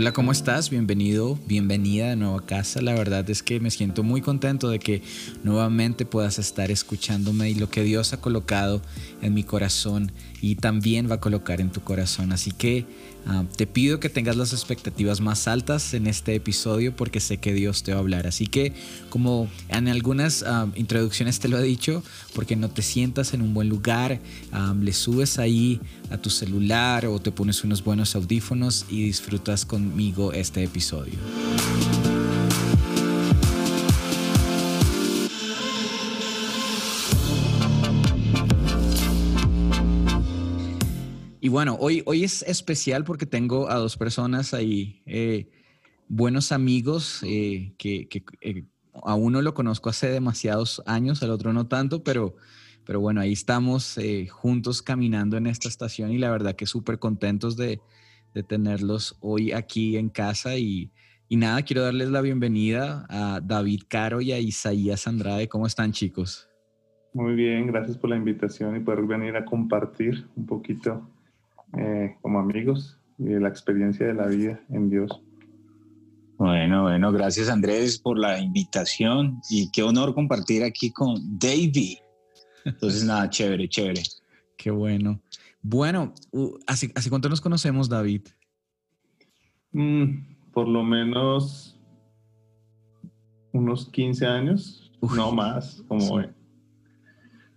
Hola, ¿cómo estás? Bienvenido, bienvenida de nuevo a casa. La verdad es que me siento muy contento de que nuevamente puedas estar escuchándome y lo que Dios ha colocado en mi corazón y también va a colocar en tu corazón. Así que Ah, te pido que tengas las expectativas más altas en este episodio porque sé que Dios te va a hablar. Así que como en algunas ah, introducciones te lo he dicho, porque no te sientas en un buen lugar, ah, le subes ahí a tu celular o te pones unos buenos audífonos y disfrutas conmigo este episodio. Y bueno, hoy, hoy es especial porque tengo a dos personas ahí, eh, buenos amigos, eh, que, eh, a uno lo conozco hace demasiados años, al otro no tanto, pero, pero bueno, ahí estamos juntos caminando en esta estación y la verdad que súper contentos de, de, tenerlos hoy aquí en casa. Y, y nada, quiero darles la bienvenida a David Caro y a Isaías Andrade. ¿Cómo están chicos? Muy bien, gracias por la invitación y poder venir a compartir un poquito eh, como amigos y de la experiencia de la vida en Dios. Bueno, bueno, gracias Andrés por la invitación y qué honor compartir aquí con David. Entonces, nada, chévere, chévere. Qué bueno. Bueno, ¿hace, ¿hace cuánto nos conocemos, David? Mm, por lo menos unos 15 años, no más, como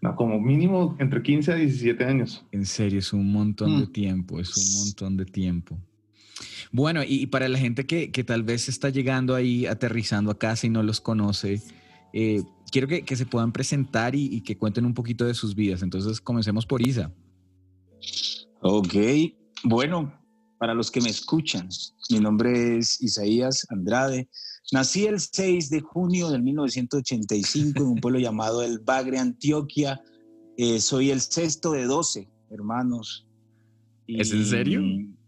no, como mínimo entre 15 a 17 años. En serio, es un montón de mm. tiempo, es un montón de tiempo. Bueno, y, para la gente que, tal vez está llegando ahí, aterrizando a casa y no los conoce, eh, quiero que, se puedan presentar y, que cuenten un poquito de sus vidas. Entonces, comencemos por Isa. Ok, bueno, para los que me escuchan, mi nombre es Isaías Andrade. Nací el 6 de junio de 1985 en un pueblo llamado El Bagre, Antioquia. Eh, soy el sexto de 12 hermanos. ¿Es en serio?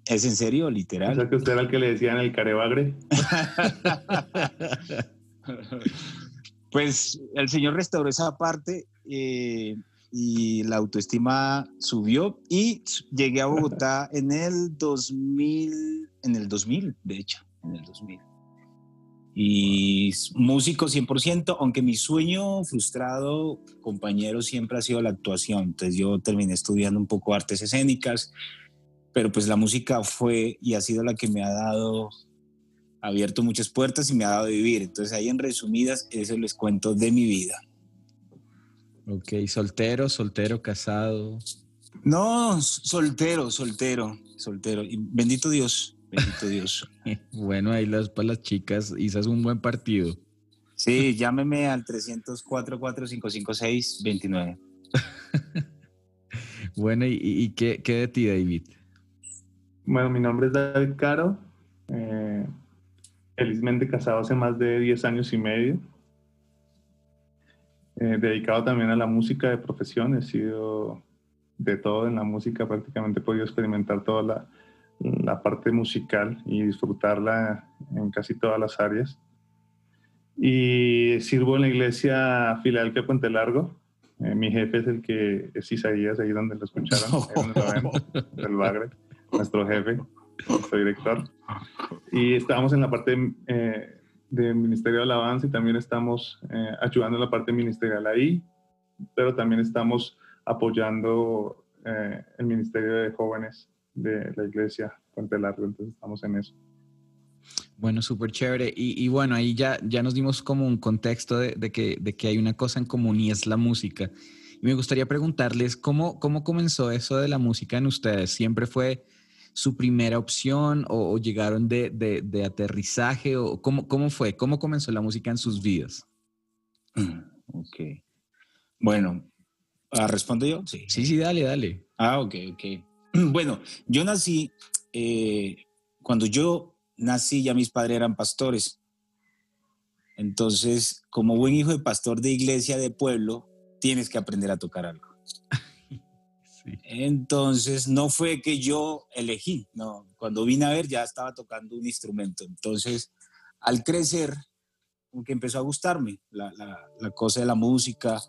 Es en serio, literal. O sea que usted era el que le decían el carebagre. pues el Señor restauró esa parte eh, y la autoestima subió y llegué a Bogotá en el 2000, en el 2000, de hecho, en el 2000 y músico 100%, aunque mi sueño frustrado, compañero, siempre ha sido la actuación. Entonces yo terminé estudiando un poco artes escénicas, pero pues la música fue y ha sido la que me ha dado, abierto muchas puertas y me ha dado vivir. Entonces ahí en resumidas, eso les cuento de mi vida. Ok, soltero, soltero, casado. No, soltero, soltero, soltero. Y bendito Dios, Bendito Dios. bueno, ahí las para las chicas, es un buen partido. Sí, llámeme al 304 4556 29. bueno, ¿y, qué, de ti, David? Bueno, mi nombre es David Caro. Eh, felizmente casado hace más de 10 años y medio. Eh, dedicado también a la música de profesión. He sido de todo en la música, prácticamente he podido experimentar toda la, la parte musical y disfrutarla en casi todas las áreas. Y sirvo en la iglesia Filadelfia Puente Largo. Eh, mi jefe es el que es Isaías, ahí donde lo escucharon, del Bagre, nuestro jefe, nuestro director. Y estamos en la parte eh, de Ministerio de Alabanza y también estamos eh, ayudando en la parte ministerial ahí, pero también estamos apoyando el Ministerio de Jóvenes de la iglesia Puente Largo, entonces estamos en eso. Bueno, súper chévere. Y, bueno, ahí ya, ya nos dimos como un contexto de, que, de que hay una cosa en común y es la música. Y me gustaría preguntarles, ¿cómo, cómo comenzó eso de la música en ustedes? ¿Siempre fue su primera opción o, llegaron de, de, aterrizaje? o cómo, ¿Cómo fue? ¿Cómo comenzó la música en sus vidas? Ok. Bueno, ¿ah, ¿respondo yo? Sí. Sí, sí, dale, dale. Ah, ok, ok. Bueno, yo nací, eh, cuando yo nací ya mis padres eran pastores. Entonces, como buen hijo de pastor de iglesia de pueblo, tienes que aprender a tocar algo. Entonces, no fue que yo elegí, no, cuando vine a ver ya estaba tocando un instrumento. Entonces, al crecer, como empezó a gustarme la, la cosa de la música.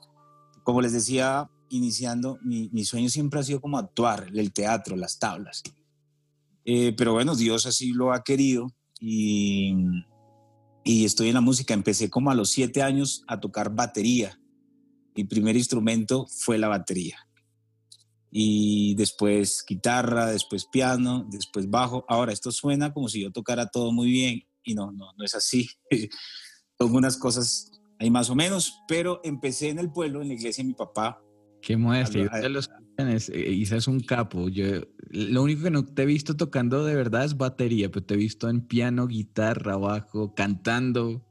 Como les decía, iniciando, mi, sueño siempre ha sido como actuar, el teatro, las tablas. Eh, pero bueno, Dios así lo ha querido y, y estoy en la música. Empecé como a los siete años a tocar batería. Mi primer instrumento fue la batería. Y después guitarra, después piano, después bajo. Ahora, esto suena como si yo tocara todo muy bien y no, no, no es así. Toco unas cosas ahí más o menos, pero empecé en el pueblo, en la iglesia de mi papá. Qué modestia. Eh, Isa es un capo. Yo, lo único que no te he visto tocando de verdad es batería, pero te he visto en piano, guitarra, bajo, cantando.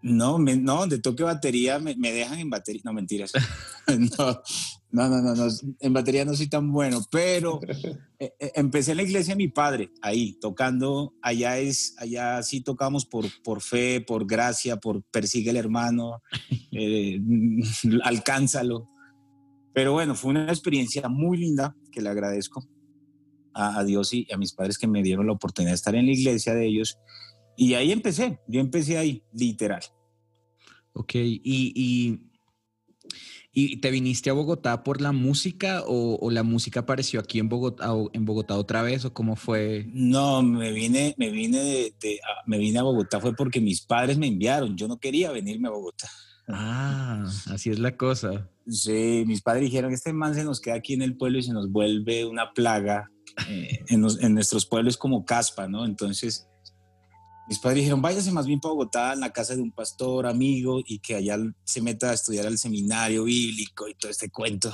No, no, de toque batería me, dejan en batería. No, mentiras. no, no, no, no, en batería no soy tan bueno, pero eh, eh, empecé en la iglesia de mi padre, ahí, tocando. Allá es, allá sí tocamos por, por fe, por gracia, por persigue el hermano, alcánzalo. Pero bueno, fue una experiencia muy linda que le agradezco a, Dios y a mis padres que me dieron la oportunidad de estar en la iglesia de ellos. Y ahí empecé, yo empecé ahí, literal. Ok, y, y, te viniste a Bogotá por la música o, la música apareció aquí en Bogotá, en Bogotá otra vez o cómo fue? No, me vine, me vine me vine a Bogotá fue porque mis padres me enviaron, yo no quería venirme a Bogotá. Ah, así es la cosa. Sí, mis padres dijeron este man se nos queda aquí en el pueblo y se nos vuelve una plaga. Eh, en, nuestros pueblos como caspa, ¿no? Entonces, mis padres dijeron, váyase más bien para Bogotá, en la casa de un pastor amigo, y que allá se meta a estudiar al seminario bíblico y todo este cuento.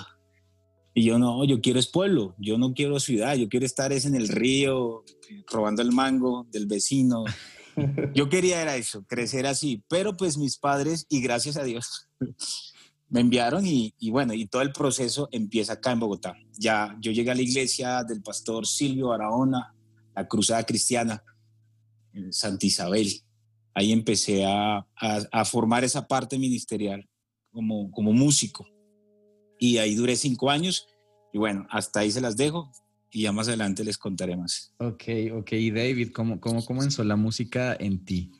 Y yo no, yo quiero es pueblo, yo no quiero ciudad, yo quiero estar es en el río, robando el mango del vecino, yo quería era eso, crecer así, pero pues mis padres, y gracias a Dios, me enviaron y, bueno, y todo el proceso empieza acá en Bogotá. Ya yo llegué a la iglesia del pastor Silvio Barahona, la Cruzada Cristiana, en Santa Isabel. Ahí empecé a, formar esa parte ministerial como, como músico. Y ahí duré cinco años y bueno, hasta ahí se las dejo y ya más adelante les contaré más. Ok, ok. Y David, ¿cómo, cómo comenzó la música en ti?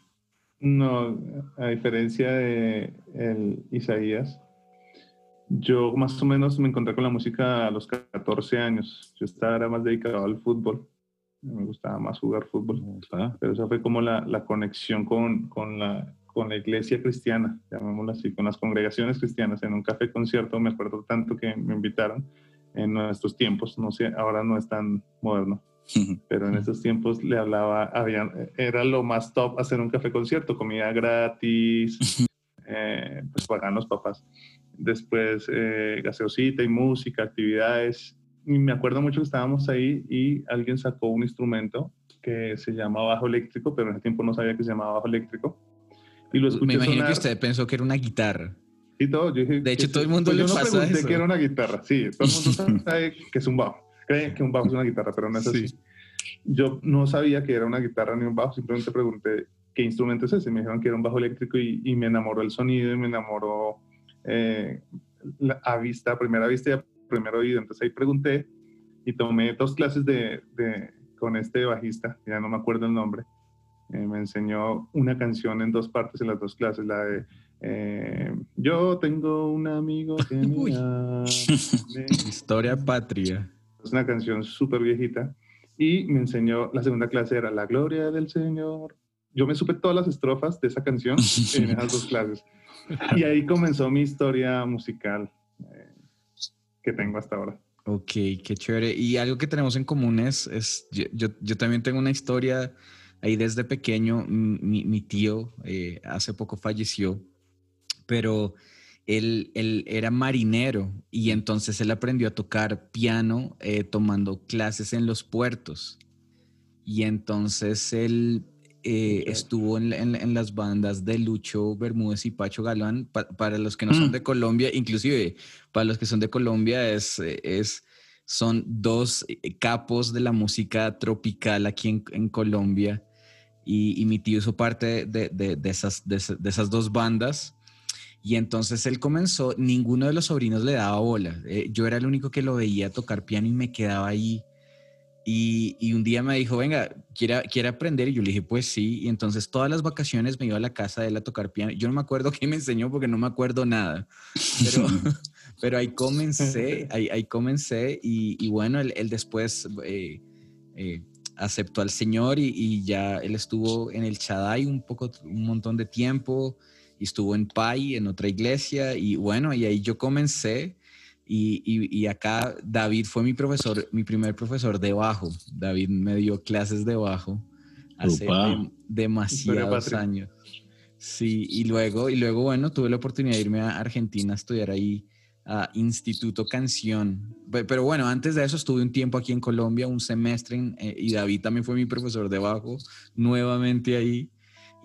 No, a diferencia de el Isaías, yo más o menos me encontré con la música a los 14 años. Yo estaba más dedicado al fútbol. Me gustaba más jugar fútbol. Pero esa fue como la, la conexión con, con, la, con la iglesia cristiana, llamémoslo así, con las congregaciones cristianas. En un café concierto me acuerdo tanto que me invitaron en nuestros tiempos, no sé, ahora no es tan moderno, pero en esos tiempos le hablaba, había, era lo más top hacer un café concierto, comida gratis, eh, pues pagan los papás. Después eh, gaseosita y música, actividades. Y me acuerdo mucho que estábamos ahí y alguien sacó un instrumento que se llama bajo eléctrico, pero en ese tiempo no sabía que se llamaba bajo eléctrico. Y lo escuché Me imagino que usted pensó que era una guitarra de hecho, todo el mundo pues le yo no pregunté que era una guitarra, sí, todo el mundo sabe que es un bajo. Creen que un bajo es una guitarra, pero no es así. Yo no sabía que era una guitarra ni un bajo, simplemente pregunté qué instrumento es ese. Me dijeron que era un bajo eléctrico y, me enamoró el sonido y me enamoró eh, a vista, a primera vista y a primer oído. Entonces ahí pregunté y tomé dos clases de, de con este bajista, ya no me acuerdo el nombre. Eh, me enseñó una canción en dos partes en las dos clases, la de eh, yo tengo un amigo que me Historia patria. Es una canción súper viejita. Y me enseñó, la segunda clase era La gloria del Señor. Yo me supe todas las estrofas de esa canción en esas dos clases. Y ahí comenzó mi historia musical que tengo hasta ahora. Ok, qué chévere. Y algo que tenemos en común es, es yo, yo, también tengo una historia ahí desde pequeño. Mi, mi tío eh, hace poco falleció pero él, él, era marinero y entonces él aprendió a tocar piano eh, tomando clases en los puertos. Y entonces él eh, estuvo en, en, las bandas de Lucho Bermúdez y Pacho Galán. para los que no son mm. de Colombia, inclusive para los que son de Colombia, es, es, son dos eh, capos de la música tropical aquí en, en Colombia. Y, y, mi tío hizo parte de, de, de esas, de, esas dos bandas. Y entonces él comenzó, ninguno de los sobrinos le daba bola. Eh, yo era el único que lo veía tocar piano y me quedaba ahí. Y, y, un día me dijo, venga, ¿quiere, ¿quiere aprender? Y yo le dije, pues sí. Y entonces todas las vacaciones me iba a la casa de él a tocar piano. Yo no me acuerdo qué me enseñó porque no me acuerdo nada. Pero, pero ahí comencé, ahí, ahí comencé. Y, y bueno, él, él después eh, eh, aceptó al Señor y, ya él estuvo en el Chadai un poco, un montón de tiempo y estuvo en Pai, en otra iglesia y bueno, y ahí yo comencé y, y, acá David fue mi profesor, mi primer profesor de bajo. David me dio clases de bajo hace demasiados años. Sí, y luego, y luego, bueno, tuve la oportunidad de irme a Argentina a estudiar ahí a Instituto Canción. Pero bueno, antes de eso estuve un tiempo aquí en Colombia, un semestre, eh, y David también fue mi profesor de bajo, nuevamente ahí.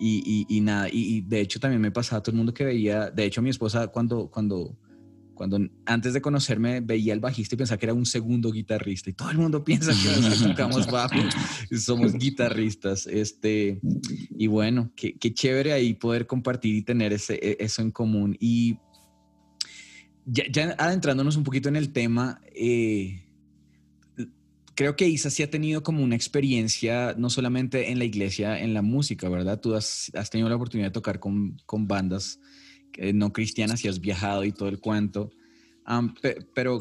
Y, y, nada, y, de hecho también me pasaba a todo el mundo que veía, de hecho mi esposa cuando, cuando, cuando antes de conocerme veía al bajista y pensaba que era un segundo guitarrista, y todo el mundo piensa que tocamos bajo, somos guitarristas. Este, y bueno, qué, qué chévere ahí poder compartir y tener ese, e, eso en común. Y ya, adentrándonos un poquito en el tema, eh, creo que Isa sí ha tenido como una experiencia, no solamente en la iglesia, en la música, ¿verdad? Tú has, tenido la oportunidad de tocar con, bandas no cristianas y has viajado y todo el cuento. pero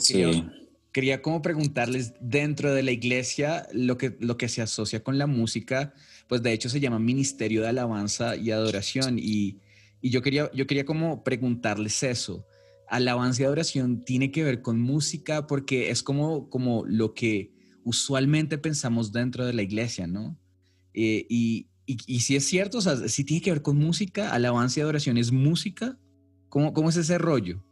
quería, como preguntarles, dentro de la iglesia, lo que, lo que se asocia con la música, pues de hecho se llama Ministerio de Alabanza y Adoración. Y, y yo, quería, yo quería como preguntarles eso alabanza y adoración tiene que ver con música porque es como, como lo que usualmente pensamos dentro de la iglesia, ¿no? Eh, y, y, si es cierto, o sea, si tiene que ver con música, alabanza y adoración es música, ¿cómo, cómo es ese rollo?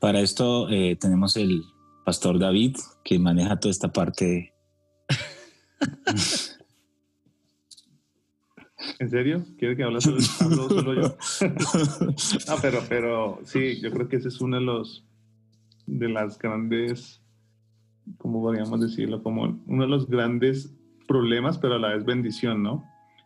Para esto eh, tenemos el pastor David que maneja toda esta parte. ¿En serio? ¿Quiere que hable solo, solo yo? no, pero, pero sí, yo creo que ese es uno de los de las grandes, ¿cómo podríamos decirlo? Como uno de los grandes problemas, pero a la vez bendición, ¿no?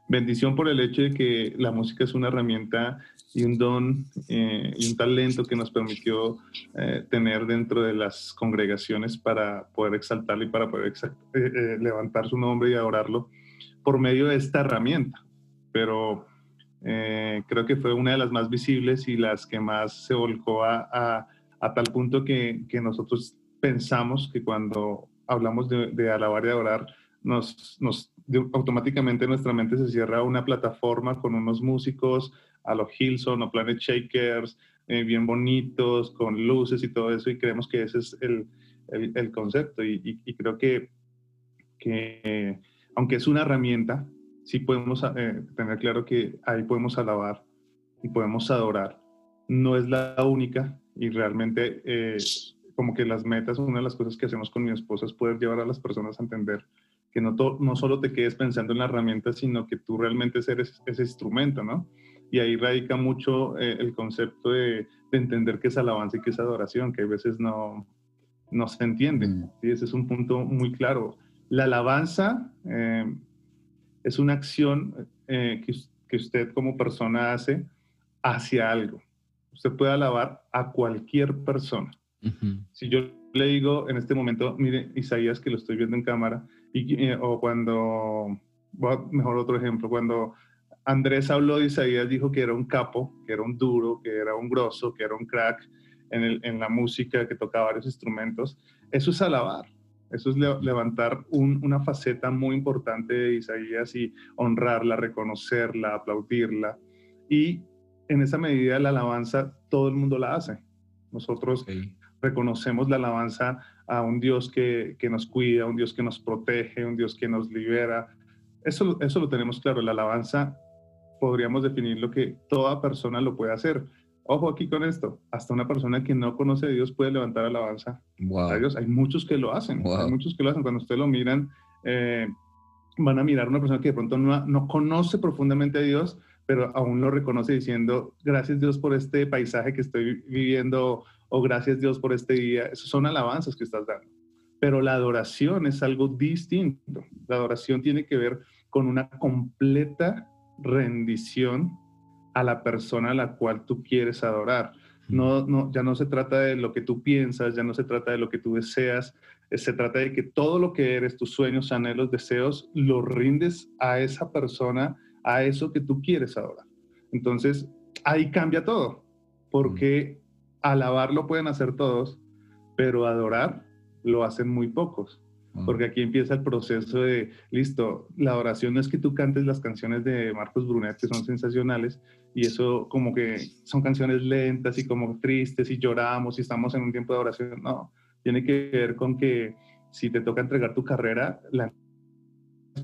Bendición por el hecho de que la música es una herramienta y un don eh, y un talento que nos permitió eh, tener dentro de las congregaciones para poder exaltarlo y para poder eh, levantar su nombre y adorarlo por medio de esta herramienta pero eh, creo que fue una de las más visibles y las que más se volcó a, a, tal punto que, que, nosotros pensamos que cuando hablamos de, de alabar y adorar, nos, nos, automáticamente nuestra mente se cierra una plataforma con unos músicos a los Hilson o Planet Shakers, eh, bien bonitos, con luces y todo eso, y creemos que ese es el, el, concepto. Y, creo que, que, aunque es una herramienta, sí podemos eh, tener claro que ahí podemos alabar y podemos adorar. No es la única y realmente eh, como que las metas, una de las cosas que hacemos con mi esposa es poder llevar a las personas a entender que no, no solo te quedes pensando en la herramienta, sino que tú realmente eres ese instrumento, ¿no? Y ahí radica mucho eh, el concepto de, de, entender qué es alabanza y qué es adoración, que a veces no, no se entiende. Mm. Ese es un punto muy claro. La alabanza, es una acción eh, que, que, usted como persona hace hacia algo. Usted puede alabar a cualquier persona. Si yo le digo en este momento, mire, Isaías, que lo estoy viendo en cámara, y, eh, o cuando, mejor otro ejemplo, cuando Andrés habló de Isaías, dijo que era un capo, que era un duro, que era un grosso, que era un crack en, el, en la música, que tocaba varios instrumentos. Eso es alabar. Eso es levantar una faceta muy importante de Isaías y honrarla, reconocerla, aplaudirla. Y en esa medida la alabanza todo el mundo la hace. Nosotros reconocemos la alabanza a un Dios que, que, nos cuida, un Dios que nos protege, un Dios que nos libera. Eso, eso lo tenemos claro. La alabanza podríamos definir lo que toda persona lo puede hacer. Ojo aquí con esto, hasta una persona que no conoce a Dios puede levantar alabanza a Dios. Hay muchos que lo hacen, hay muchos que lo hacen. Cuando ustedes lo miran, eh, van a mirar a una persona que de pronto no, no, conoce profundamente a Dios, pero aún lo reconoce diciendo, gracias Dios por este paisaje que estoy viviendo o gracias Dios por este día. Esos son alabanzas que estás dando. Pero la adoración es algo distinto. La adoración tiene que ver con una completa rendición a la persona a la cual tú quieres adorar. No, no, ya no se trata de lo que tú piensas, ya no se trata de lo que tú deseas, se trata de que todo lo que eres, tus sueños, anhelos, deseos, los rindes a esa persona, a eso que tú quieres adorar. Entonces, ahí cambia todo, porque alabar lo pueden hacer todos, pero adorar lo hacen muy pocos. Porque aquí empieza el proceso de, listo, la oración no es que tú cantes las canciones de Marcos Brunet, que son sensacionales, y eso como que son canciones lentas y como tristes y lloramos y estamos en un tiempo de oración. No, tiene que ver con que si te toca entregar tu carrera, la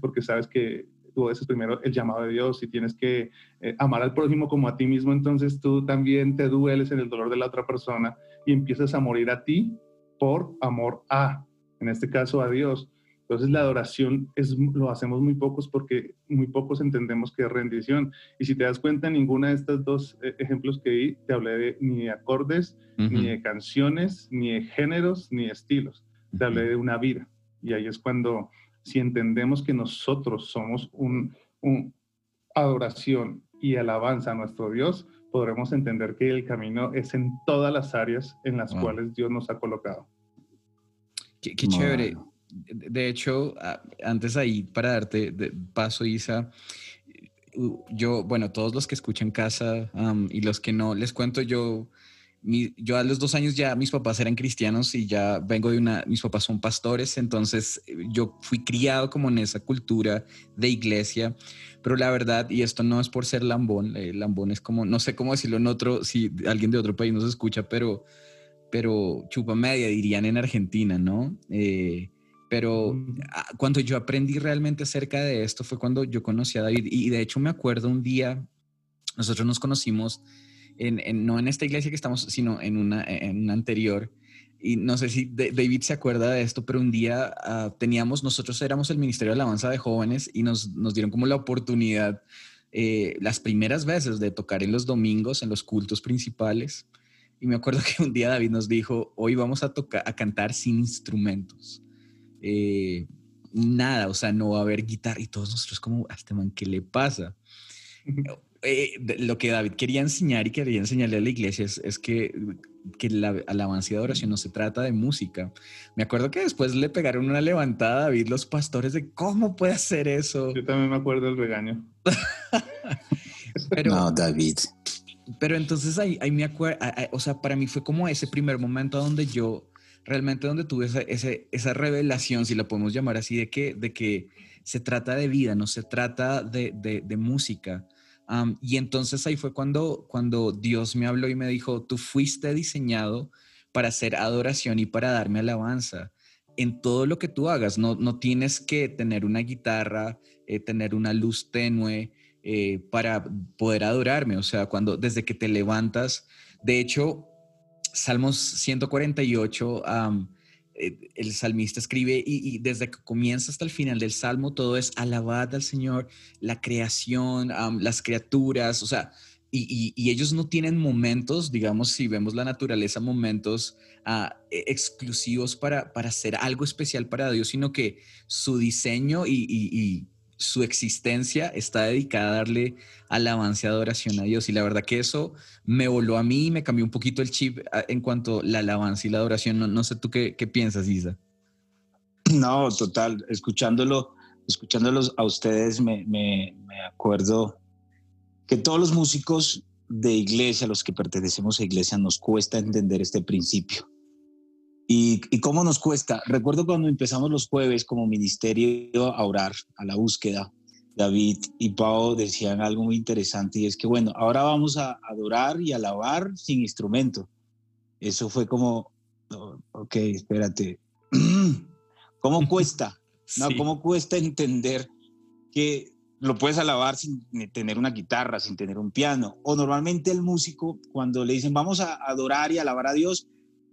porque sabes que tú haces primero el llamado de Dios y tienes que eh, amar al prójimo como a ti mismo, entonces tú también te dueles en el dolor de la otra persona y empiezas a morir a ti por amor a, en este caso a Dios. Entonces la adoración es, lo hacemos muy pocos porque muy pocos entendemos que es rendición. Y si te das cuenta, ninguna de estos dos eh, ejemplos que di te hablé de, ni de acordes, ni de canciones, ni de géneros, ni de estilos. Te hablé de una vida. Y ahí es cuando si entendemos que nosotros somos un, adoración y alabanza a nuestro Dios, podremos entender que el camino es en todas las áreas en las cuales Dios nos ha colocado. Qué, chévere. De hecho, antes ahí, para darte paso, Isa, yo, bueno, todos los que escuchan casa y los que no, les cuento yo yo a los dos años ya mis papás eran cristianos y ya vengo de una, mis papás son pastores, entonces eh, yo fui criado como en esa cultura de iglesia, pero la verdad, y esto no es por ser lambón, eh, lambón es como, no sé cómo decirlo en otro, si alguien de otro país nos escucha, pero, pero chupa media dirían en Argentina, ¿no? Eh, pero mm. cuando yo aprendí realmente acerca de esto fue cuando yo conocí a David y de hecho me acuerdo un día, nosotros nos conocimos no en esta iglesia que estamos, sino en una, en anterior. Y no sé si David se acuerda de esto, pero un día ah, teníamos, nosotros éramos el Ministerio de Alabanza de Jóvenes y nos, nos dieron como la oportunidad eh, las primeras veces de tocar en los domingos, en los cultos principales. Y me acuerdo que un día David nos dijo, hoy vamos a, tocar, a cantar sin instrumentos. Eh, nada, o sea, no va a haber guitarra. Y todos nosotros como, a este man, ¿qué le pasa? Eh, lo que David quería enseñar y quería enseñarle a la iglesia es, que, que la alabanza y adoración no se trata de música. Me acuerdo que después le pegaron una levantada a David los pastores de cómo puede hacer eso. Yo también me acuerdo del regaño. pero, no, David. Pero entonces ahí, ahí me acuerdo, o sea, para mí fue como ese primer momento donde yo realmente donde tuve esa, esa, revelación, si la podemos llamar así, de que, de que se trata de vida, no se trata de, de, de música y entonces ahí fue cuando, cuando Dios me habló y me dijo, tú fuiste diseñado para hacer adoración y para darme alabanza. En todo lo que tú hagas, no, no tienes que tener una guitarra, eh, tener una luz tenue eh, para poder adorarme. O sea, cuando desde que te levantas, de hecho, Salmos 148 eh, el salmista escribe y, desde que comienza hasta el final del salmo todo es alabad al Señor, la creación, las criaturas, o sea, y, ellos no tienen momentos, digamos, si vemos la naturaleza, momentos ah, e, exclusivos para, para hacer algo especial para Dios, sino que su diseño y, su existencia está dedicada a darle alabanza y adoración a Dios. Y la verdad que eso me voló a mí y me cambió un poquito el chip ah, en cuanto a la alabanza y la adoración. No, sé tú qué, piensas, Isa. No, total. Escuchándolo, escuchándolos a ustedes, me, me, me acuerdo que todos los músicos de iglesia, los que pertenecemos a iglesia, nos cuesta entender este principio ¿Y, cómo nos cuesta? Recuerdo cuando empezamos los jueves como ministerio a orar, a la búsqueda, David y Pau decían algo muy interesante y es que, bueno, ahora vamos a adorar y alabar sin instrumento. Eso fue como, oh, ok, espérate, ¿cómo cuesta? ¿No? ¿Cómo cuesta entender que lo puedes alabar sin tener una guitarra, sin tener un piano? O normalmente el músico, cuando le dicen vamos a adorar y alabar a Dios,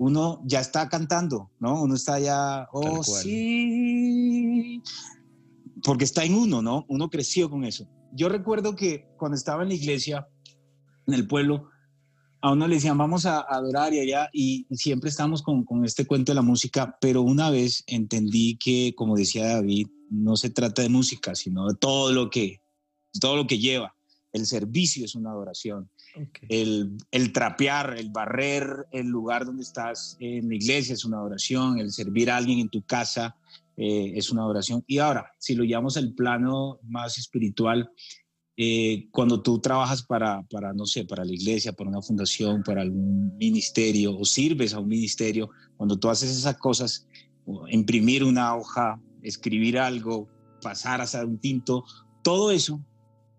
uno ya está cantando, ¿no? Uno está ya, oh sí, porque está en uno, ¿no? Uno creció con eso. Yo recuerdo que cuando estaba en la iglesia, en el pueblo, a uno le decían, vamos a adorar y allá, y siempre estamos con, con este cuento de la música, pero una vez entendí que, como decía David, no se trata de música, sino de todo lo que, todo lo que lleva. El servicio es una adoración. El, trapear, el barrer el lugar donde estás en la iglesia es una adoración, el servir a alguien en tu casa eh, es una adoración. Y ahora, si lo llamamos el plano más espiritual, eh, cuando tú trabajas para, para, no sé, para la iglesia, para una fundación, para algún ministerio o sirves a un ministerio, cuando tú haces esas cosas, imprimir una hoja, escribir algo, pasar a hacer un tinto, todo eso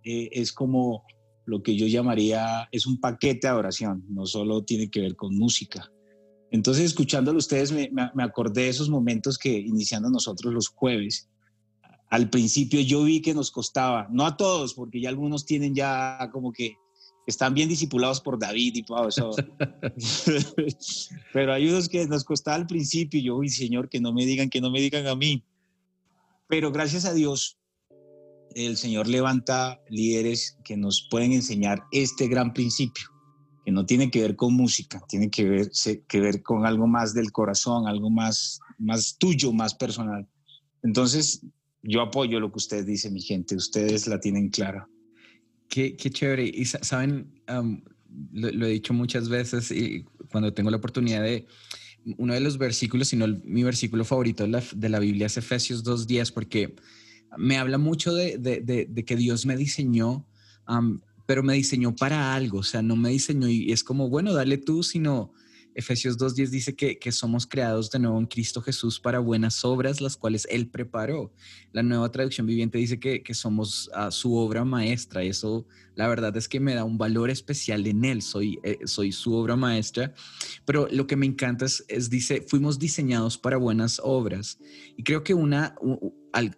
eh, es como lo que yo llamaría, es un paquete de adoración, no solo tiene que ver con música. Entonces, escuchándolo ustedes, me, me acordé de esos momentos que iniciando nosotros los jueves, al principio yo vi que nos costaba, no a todos, porque ya algunos tienen ya como que están bien disipulados por David y todo eso. Pero hay unos que nos costaba al principio, yo, uy, Señor, que no me digan, que no me digan a mí. Pero gracias a Dios, el Señor levanta líderes que nos pueden enseñar este gran principio, que no tiene que ver con música, tiene que ver, que ver con algo más del corazón, algo más, más tuyo, más personal. Entonces, yo apoyo lo que usted dice, mi gente, ustedes la tienen clara. Qué, qué chévere. Y saben, lo, he dicho muchas veces y cuando tengo la oportunidad de, uno de los versículos, sino mi versículo favorito de la, de la Biblia es Efesios 2.10, porque me habla mucho de, de, de, que Dios me diseñó, pero me diseñó para algo, o sea, no me diseñó y es como, bueno, dale tú, sino Efesios 2.10 dice que, somos creados de nuevo en Cristo Jesús para buenas obras, las cuales Él preparó. La nueva traducción viviente dice que, somos ah, su obra maestra. Eso, la verdad es que me da un valor especial en Él. Soy, eh, soy su obra maestra. Pero lo que me encanta es, dice, fuimos diseñados para buenas obras. Y creo que una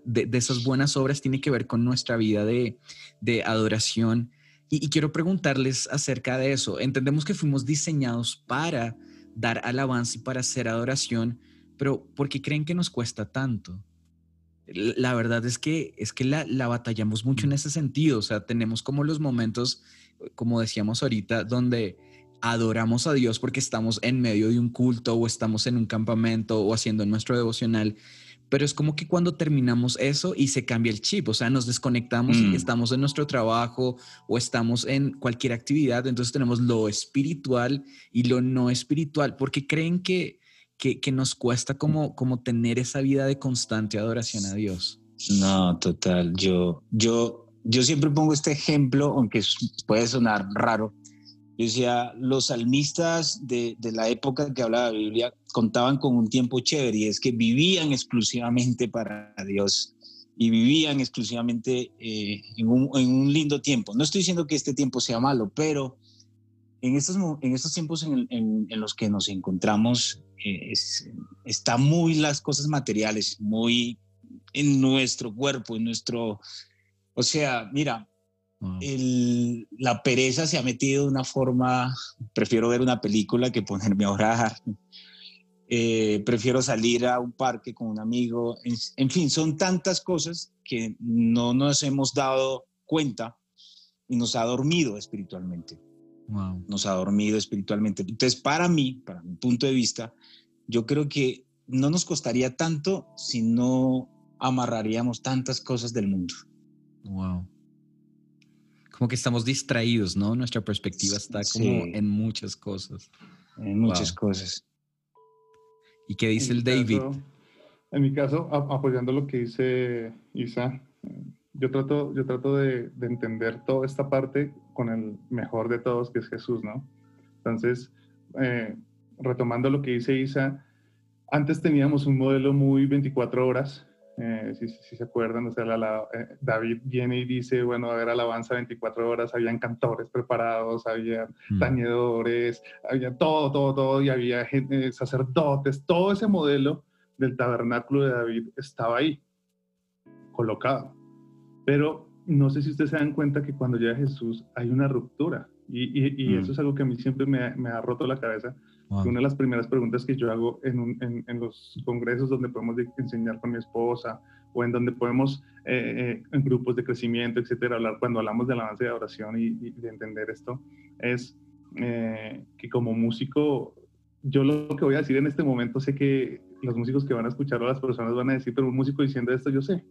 de, esas buenas obras tiene que ver con nuestra vida de, de adoración. Y, quiero preguntarles acerca de eso. Entendemos que fuimos diseñados para dar alabanza y para hacer adoración, pero ¿por qué creen que nos cuesta tanto? La verdad es que, es que la, la batallamos mucho en ese sentido, o sea, tenemos como los momentos, como decíamos ahorita, donde adoramos a Dios porque estamos en medio de un culto o estamos en un campamento o haciendo nuestro devocional pero es como que cuando terminamos eso y se cambia el chip, o sea, nos desconectamos y mm. estamos en nuestro trabajo o estamos en cualquier actividad, entonces tenemos lo espiritual y lo no espiritual, porque creen que, que, nos cuesta como, como tener esa vida de constante adoración a Dios. No, total, yo, yo, yo siempre pongo este ejemplo, aunque puede sonar raro, yo decía, los salmistas de, de, la época que hablaba la Biblia contaban con un tiempo chévere y es que vivían exclusivamente para Dios y vivían exclusivamente eh, en, un, en, un, lindo tiempo. No estoy diciendo que este tiempo sea malo, pero en estos, en estos tiempos en, en, los que nos encontramos eh, están muy las cosas materiales, muy en nuestro cuerpo, en nuestro... O sea, mira, la pereza se ha metido de una forma, prefiero ver una película que ponerme a orar, eh, prefiero salir a un parque con un amigo, en, fin, son tantas cosas que no nos hemos dado cuenta y nos ha dormido espiritualmente. Nos ha dormido espiritualmente. Entonces, para mí, para mi punto de vista, yo creo que no nos costaría tanto si no amarraríamos tantas cosas del mundo. Wow como que estamos distraídos, ¿no? Nuestra perspectiva está como en muchas cosas. En muchas cosas. ¿Y qué dice el David? en mi caso, apoyando lo que dice Isa, yo trato, yo trato de, entender toda esta parte con el mejor de todos, que es Jesús, ¿no? Entonces, eh, retomando lo que dice Isa, antes teníamos un modelo muy 24 horas, eh, si, se acuerdan, o sea, eh, David viene y dice, bueno, a ver, alabanza 24 horas, habían cantores preparados, había mm. tañedores, había todo, todo, todo, y había gente, sacerdotes, todo ese modelo del tabernáculo de David estaba ahí, colocado. Pero no sé si ustedes se dan cuenta que cuando llega Jesús hay una ruptura, y, y, eso mm. es algo que a mí siempre me, me ha roto la cabeza, una de las primeras preguntas que yo hago en, en, los congresos donde podemos enseñar con mi esposa o en donde podemos eh, eh, en grupos de crecimiento, etcétera, hablar cuando hablamos de avance de oración y, de entender esto, es eh, que como músico, yo lo que voy a decir en este momento, sé que los músicos que van a escuchar o las personas van a decir, pero un músico diciendo esto yo sé,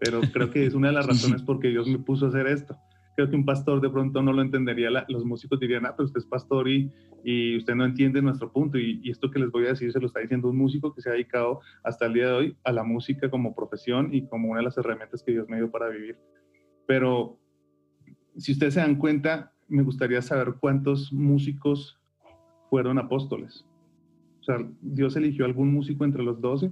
pero creo que es una de las razones por qué Dios me puso a hacer esto creo que un pastor de pronto no lo entendería. los músicos dirían, ah, pero usted es pastor y, y usted no entiende nuestro punto. Y, esto que les voy a decir se lo está diciendo un músico que se ha dedicado hasta el día de hoy a la música como profesión y como una de las herramientas que Dios me dio para vivir. Pero si ustedes se dan cuenta, me gustaría saber cuántos músicos fueron apóstoles. O sea, Dios eligió algún músico entre los doce.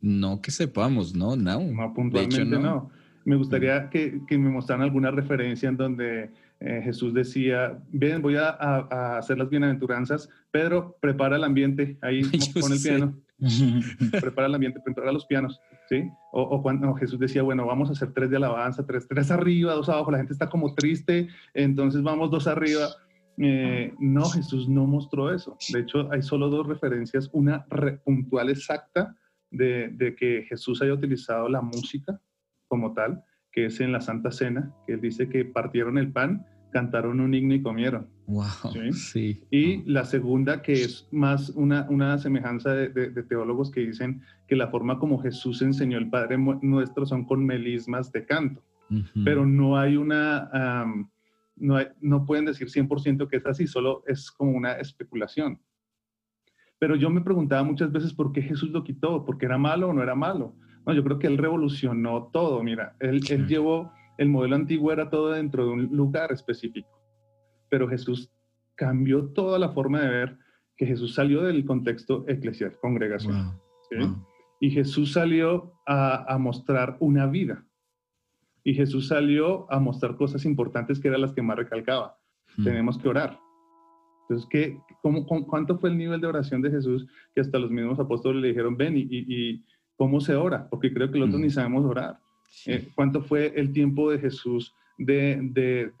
No que sepamos, no, no. No, puntualmente no. Me gustaría que, que, me mostraran alguna referencia en donde eh, Jesús decía, bien, voy a, hacer las bienaventuranzas, Pedro, prepara el ambiente, ahí pone el piano, prepara el ambiente, prepara los pianos, ¿sí? O, cuando Jesús decía, bueno, vamos a hacer tres de alabanza, tres, tres arriba, dos abajo, la gente está como triste, entonces vamos dos arriba. Eh, no, Jesús no mostró eso. De hecho, hay solo dos referencias, una puntual exacta de, de que Jesús haya utilizado la música como tal, que es en la Santa Cena, que él dice que partieron el pan, cantaron un himno y comieron. Wow, ¿sí? Y la segunda, que es más una, una semejanza de, teólogos que dicen que la forma como Jesús enseñó el Padre Nuestro son con melismas de canto, pero no hay una, no, no pueden decir 100% que es así, solo es como una especulación. Pero yo me preguntaba muchas veces por qué Jesús lo quitó, porque era malo o no era malo. No, yo creo que él revolucionó todo. Mira, él, él llevó, el modelo antiguo era todo dentro de un lugar específico, pero Jesús cambió toda la forma de ver que Jesús salió del contexto eclesial, congregación. Y Jesús salió a, a, mostrar una vida. Y Jesús salió a mostrar cosas importantes que eran las que más recalcaba. Hmm. Tenemos que orar. Entonces, ¿qué, cómo, ¿cuánto fue el nivel de oración de Jesús que hasta los mismos apóstoles le dijeron, ven y, y, cómo se ora, porque creo que nosotros ni mm. sabemos orar. Eh, ¿Cuánto fue el tiempo de Jesús de, de,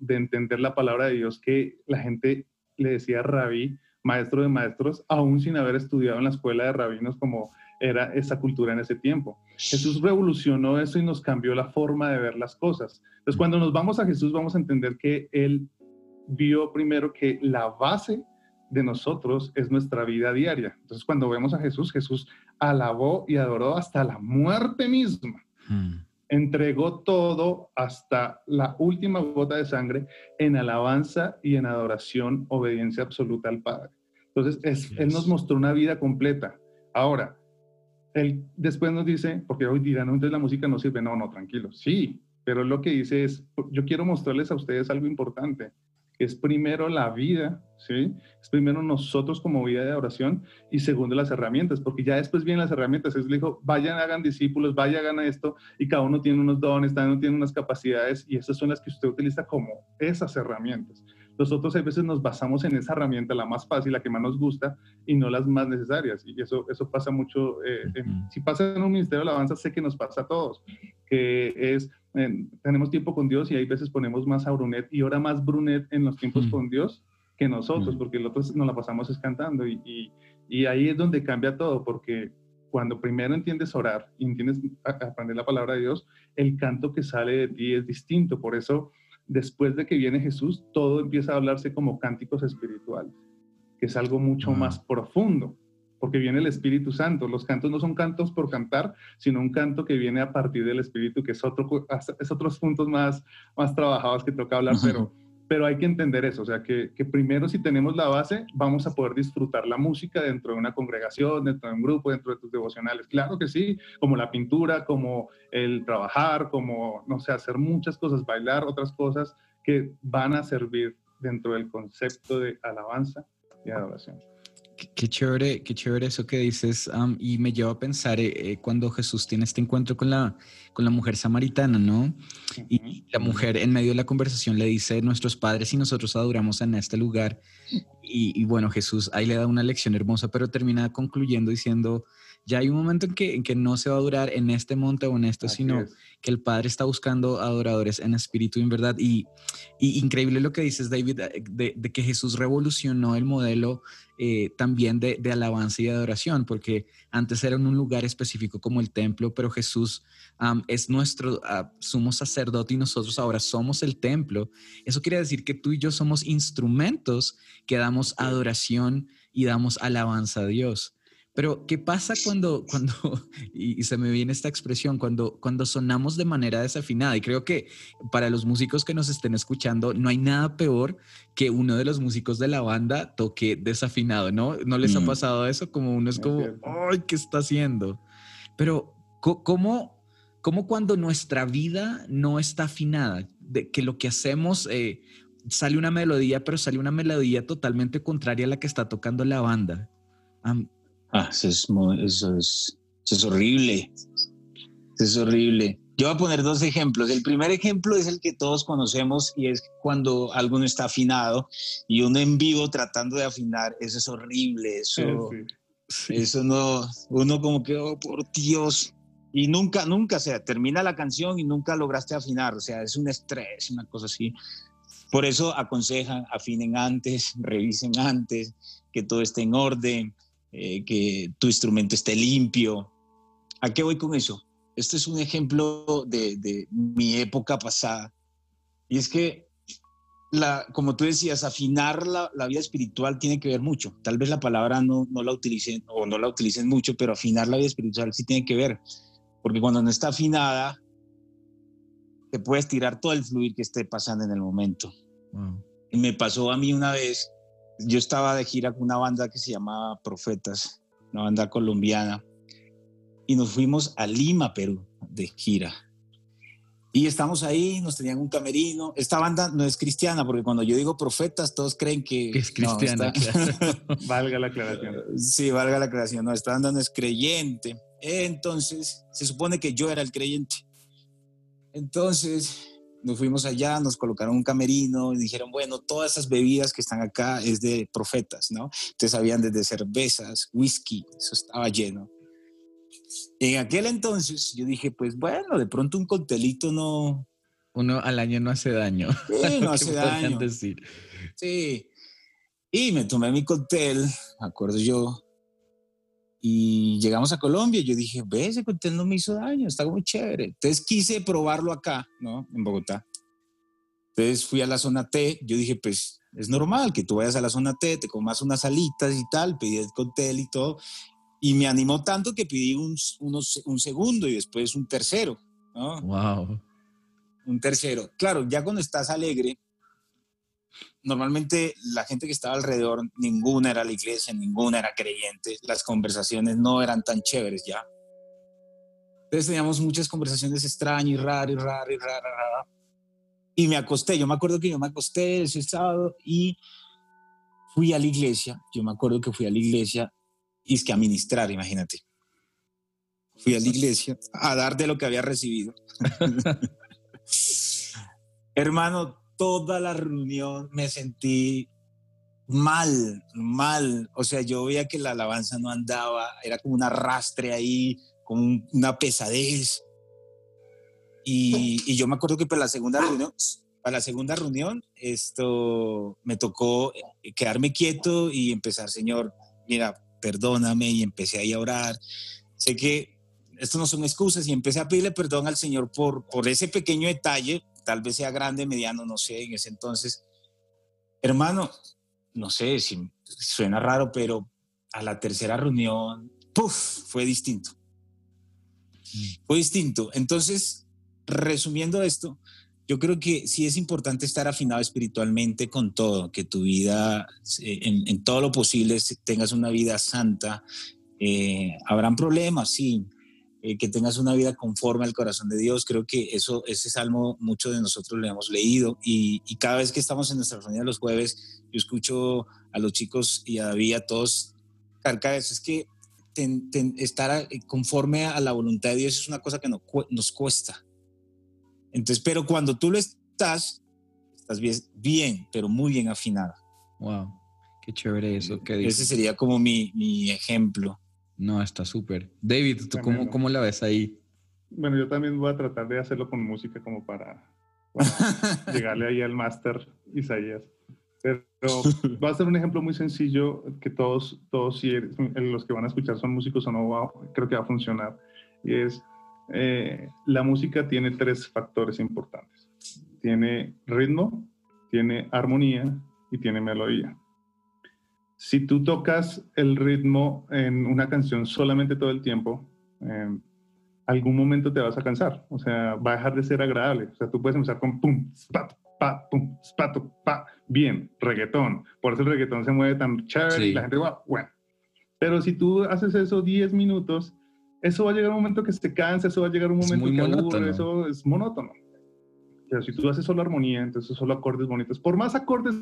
de, entender la palabra de Dios que la gente le decía rabí, maestro de maestros, aún sin haber estudiado en la escuela de rabinos como era esa cultura en ese tiempo. Jesús revolucionó eso y nos cambió la forma de ver las cosas. Entonces, cuando nos vamos a Jesús, vamos a entender que Él vio primero que la base de nosotros es nuestra vida diaria. Entonces, cuando vemos a Jesús, Jesús alabó y adoró hasta la muerte misma. Hmm. Entregó todo hasta la última gota de sangre en alabanza y en adoración, obediencia absoluta al Padre. Entonces, Él nos mostró una vida completa. Ahora, Él después nos dice, porque hoy dirán, entonces la música no sirve. No, no, tranquilo. Sí, pero lo que dice es, yo quiero mostrarles a ustedes algo importante es primero la vida, ¿sí? Es primero nosotros como vida de oración y segundo las herramientas, porque ya después vienen las herramientas. Es dijo, vayan, hagan discípulos, vayan, hagan esto, y cada uno tiene unos dones, cada uno tiene unas capacidades, y esas son las que usted utiliza como esas herramientas. Nosotros a veces nos basamos en esa herramienta, la más fácil, la que más nos gusta, y no las más necesarias. Y eso, eso pasa mucho, eh, si pasa en un ministerio de alabanza, sé que nos pasa a todos, que es tenemos tiempo con Dios y hay veces ponemos más a Brunet y ahora más Brunet en los tiempos con Dios que nosotros, porque nosotros nos la pasamos es cantando y, y, ahí es donde cambia todo, porque cuando primero entiendes orar y entiendes aprender la palabra de Dios, el canto que sale de ti es distinto. Por eso, después de que viene Jesús, todo empieza a hablarse como cánticos espirituales, que es algo mucho más profundo porque viene el Espíritu Santo. Los cantos no son cantos por cantar, sino un canto que viene a partir del Espíritu, que es, otro, es otros puntos más, más trabajados que toca hablar, pero, pero hay que entender eso, o sea, que, que, primero si tenemos la base, vamos a poder disfrutar la música dentro de una congregación, dentro de un grupo, dentro de tus devocionales. Claro que sí, como la pintura, como el trabajar, como, no sé, hacer muchas cosas, bailar, otras cosas que van a servir dentro del concepto de alabanza y adoración. Qué, chévere, qué chévere eso que dices y me lleva a pensar eh, eh, cuando Jesús tiene este encuentro con la, con la mujer samaritana, ¿no? Y la mujer en medio de la conversación le dice, nuestros padres y nosotros adoramos en este lugar. Y, y, bueno, Jesús ahí le da una lección hermosa, pero termina concluyendo diciendo, ya hay un momento en que, en que no se va a adorar en este monte o en esto, sino que el Padre está buscando adoradores en espíritu y en verdad. Y, increíble lo que dices, David, eh, de, que Jesús revolucionó el modelo eh, también de, alabanza y de adoración, porque antes era en un lugar específico como el templo, pero Jesús es nuestro uh, sumo sacerdote y nosotros ahora somos el templo. Eso quiere decir que tú y yo somos instrumentos que damos adoración y damos alabanza a Dios. Pero, ¿qué pasa cuando, cuando y, se me viene esta expresión, cuando, cuando sonamos de manera desafinada? Y creo que para los músicos que nos estén escuchando, no hay nada peor que uno de los músicos de la banda toque desafinado, ¿no? ¿No les ha mm. pasado eso? Como uno es como, ¡ay, qué está haciendo! Pero, ¿cómo, cómo cuando nuestra vida no está afinada? De que lo que hacemos... Eh, sale una melodía, pero sale una melodía totalmente contraria a la que está tocando la banda. Ah, eso es, eso es, eso es horrible. Eso es horrible. Yo voy a poner dos ejemplos. El primer ejemplo es el que todos conocemos y es cuando algo no está afinado y uno en vivo tratando de afinar. Eso es horrible. Eso, eso no, uno como que, oh, por Dios. Y nunca, nunca, o sea, termina la canción y nunca lograste afinar. O sea, es un estrés, una cosa así. Por eso aconsejan, afinen antes, revisen antes, que todo esté en orden, eh, que tu instrumento esté limpio. ¿A qué voy con eso? Este es un ejemplo de, mi época pasada. Y es que, la, como tú decías, afinar la, vida espiritual tiene que ver mucho. Tal vez la palabra no, no la utilicen o no la utilicen mucho, pero afinar la vida espiritual sí tiene que ver. Porque cuando no está afinada, te puedes tirar todo el fluir que esté pasando en el momento. Y me pasó a mí una vez, yo estaba de gira con una banda que se llamaba Profetas, una banda colombiana y nos fuimos a Lima, Perú, de gira. Y estamos ahí, nos tenían un camerino. Esta banda no es cristiana, porque cuando yo digo profetas, todos creen que, es cristiana. valga la aclaración. Sí, valga la aclaración. No, esta banda no es creyente. Entonces, se supone que yo era el creyente. Entonces, nos fuimos allá, nos colocaron un camerino y dijeron, bueno, todas esas bebidas que están acá es de profetas, ¿no? Entonces habían desde cervezas, whisky, eso estaba lleno. En aquel entonces yo dije, pues bueno, de pronto un coctelito no... Uno al año no hace daño. Sí, no hace daño. Decir? Sí. Y me tomé mi cóctel, me acuerdo yo, y llegamos a Colombia. Y yo dije, ve, ese cóctel no me hizo daño, está muy chévere. Entonces quise probarlo acá, ¿no? En Bogotá. Entonces fui a la zona T. Yo dije, pues es normal que tú vayas a la zona T, te comas unas alitas y tal, pedí el cóctel y todo. Y me animó tanto que pedí un, un segundo y después un tercero. ¿no? Wow. Un tercero. Claro, ya cuando estás alegre, normalmente la gente que estaba alrededor, ninguna era la iglesia, ninguna era creyente, las conversaciones no eran tan chéveres ya. Entonces teníamos muchas conversaciones extrañas y raras y raras y raras. Y me acosté, yo me acuerdo que yo me acosté ese sábado y fui a la iglesia, yo me acuerdo que fui a la iglesia y es que a ministrar, imagínate. Fui a la iglesia a dar de lo que había recibido. Hermano, toda la reunión me sentí mal, mal. O sea, yo veía que la alabanza no andaba, era como un arrastre ahí, como una pesadez. Y, yo me acuerdo que para la segunda reunión, para la segunda reunión, esto me tocó quedarme quieto y empezar, Señor, mira, perdóname y empecé ahí a orar. Sé que esto no son excusas y empecé a pedirle perdón al Señor por, por ese pequeño detalle, tal vez sea grande, mediano, no sé, en ese entonces. Hermano, no sé si suena raro, pero a la tercera reunión, ¡puf!, fue distinto. Fue distinto. Entonces, resumiendo esto, yo creo que sí es importante estar afinado espiritualmente con todo, que tu vida, eh, en, todo lo posible, tengas una vida santa. Eh, habrán problemas, sí, eh, que tengas una vida conforme al corazón de Dios. Creo que eso, ese salmo, muchos de nosotros lo hemos leído y, cada vez que estamos en nuestra reunión los jueves, yo escucho a los chicos y a David, a todos, cargar eso. Es que estar conforme a la voluntad de Dios es una cosa que nos cuesta entonces, pero cuando tú lo estás, estás bien, bien pero muy bien afinada. Wow, qué chévere eso. Ese sería como mi, mi ejemplo. No, está súper. David, ¿tú cómo, cómo, la ves ahí? Bueno, yo también voy a tratar de hacerlo con música como para, llegarle ahí al máster Isaías. Pero va a ser un ejemplo muy sencillo que todos, todos si los que van a escuchar son músicos o no, creo que va a funcionar. Y es, eh, la música tiene tres factores importantes. Tiene ritmo, tiene armonía y tiene melodía. Si tú tocas el ritmo en una canción solamente todo el tiempo, en algún momento te vas a cansar, o sea, va a dejar de ser agradable. O sea, tú puedes empezar con pum, spat, pa, pum, spato, pa, bien, reggaetón. Por eso el reggaetón se mueve tan chévere y la gente va, bueno. Pero si tú haces eso 10 minutos, eso va a llegar un momento que se cansa, eso va a llegar un momento que aburre, eso es monótono. Pero si tú haces solo armonía, entonces solo acordes bonitos, por más acordes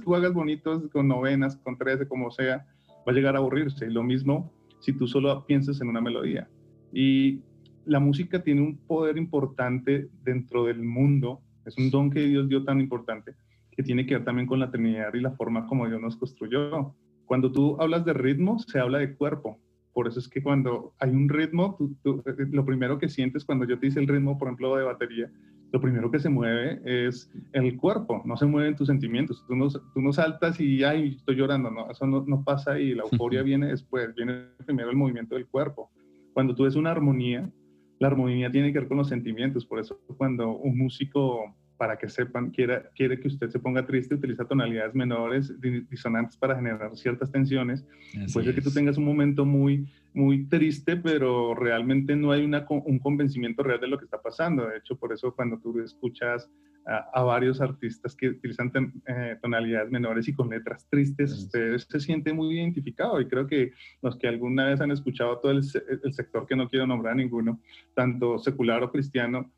tú hagas bonitos, con novenas, con trece, como sea, va a llegar a aburrirse. Lo mismo si tú solo piensas en una melodía. Y la música tiene un poder importante dentro del mundo, es un don que Dios dio tan importante, que tiene que ver también con la Trinidad y la forma como Dios nos construyó. Cuando tú hablas de ritmo, se habla de cuerpo. Por eso es que cuando hay un ritmo, eh, lo primero que sientes cuando yo te dice el ritmo, por ejemplo, de batería, lo primero que se mueve es el cuerpo, no se mueven tus sentimientos. Tú no, tú no saltas y, ay, estoy llorando, no, eso no, no pasa y la euforia viene después, viene primero el movimiento del cuerpo. Cuando tú ves una armonía, la armonía tiene que ver con los sentimientos, por eso cuando un músico para que sepan, quiere, quiere que usted se ponga triste, utiliza tonalidades menores, disonantes para generar ciertas tensiones. puede ser que tú tengas un momento muy, muy triste, pero realmente no hay una, un convencimiento real de lo que está pasando. De hecho, por eso cuando tú escuchas a, varios artistas que utilizan eh, tonalidades menores y con letras tristes, usted se siente muy identificado. Y creo que los que alguna vez han escuchado todo el, el sector que no quiero nombrar ninguno, tanto secular o cristiano,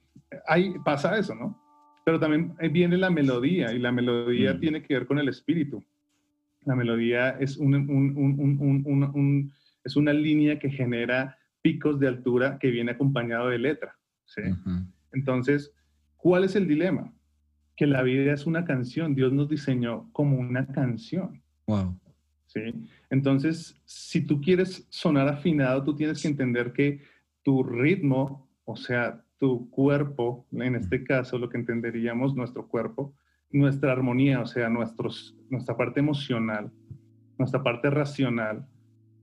ahí pasa eso, ¿no? Pero también viene la melodía y la melodía mm. tiene que ver con el espíritu. La melodía es, un, es una línea que genera picos de altura que viene acompañado de letra. ¿sí? Entonces, ¿cuál es el dilema? Que la vida es una canción. Dios nos diseñó como una canción. Wow. ¿sí? Entonces, si tú quieres sonar afinado, tú tienes que entender que tu ritmo, o sea, tu cuerpo, en este caso lo que entenderíamos nuestro cuerpo, nuestra armonía, o sea, nuestros, nuestra parte emocional, nuestra parte racional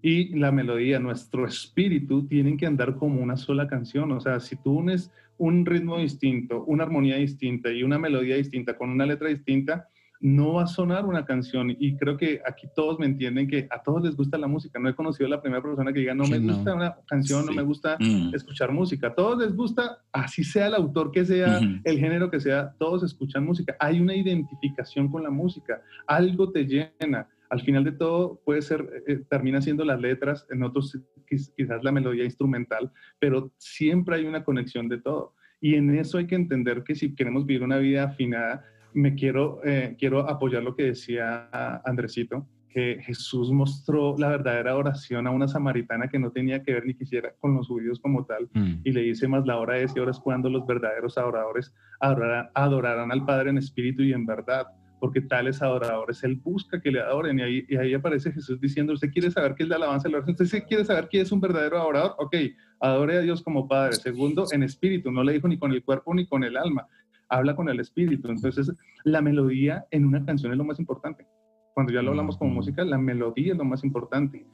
y la melodía, nuestro espíritu, tienen que andar como una sola canción. O sea, si tú unes un ritmo distinto, una armonía distinta y una melodía distinta con una letra distinta, no va a sonar una canción. Y creo que aquí todos me entienden que a todos les gusta la música. No he conocido a la primera persona que diga, no me gusta una canción, no me gusta mm. escuchar música. A todos les gusta, así sea el autor que sea, el género que sea, todos escuchan música. Hay una identificación con la música. Algo te llena. Al final de todo puede ser, eh, termina siendo las letras, en otros quizás la melodía instrumental, pero siempre hay una conexión de todo. Y en eso hay que entender que si queremos vivir una vida afinada, me quiero, eh, quiero apoyar lo que decía Andresito, que Jesús mostró la verdadera oración a una samaritana que no tenía que ver ni quisiera con los judíos como tal, mm. y le dice más la hora es y ahora es cuando los verdaderos adoradores adorarán, al Padre en espíritu y en verdad, porque tales adoradores Él busca que le adoren, y ahí, y ahí aparece Jesús diciendo, ¿usted quiere saber qué es la alabanza de la oración? ¿Usted quiere saber quién es un verdadero adorador? Ok, adore a Dios como Padre. Segundo, en espíritu, no le dijo ni con el cuerpo ni con el alma habla con el espíritu. Entonces, la melodía en una canción es lo más importante. Cuando ya lo hablamos como música, la melodía es lo más importante.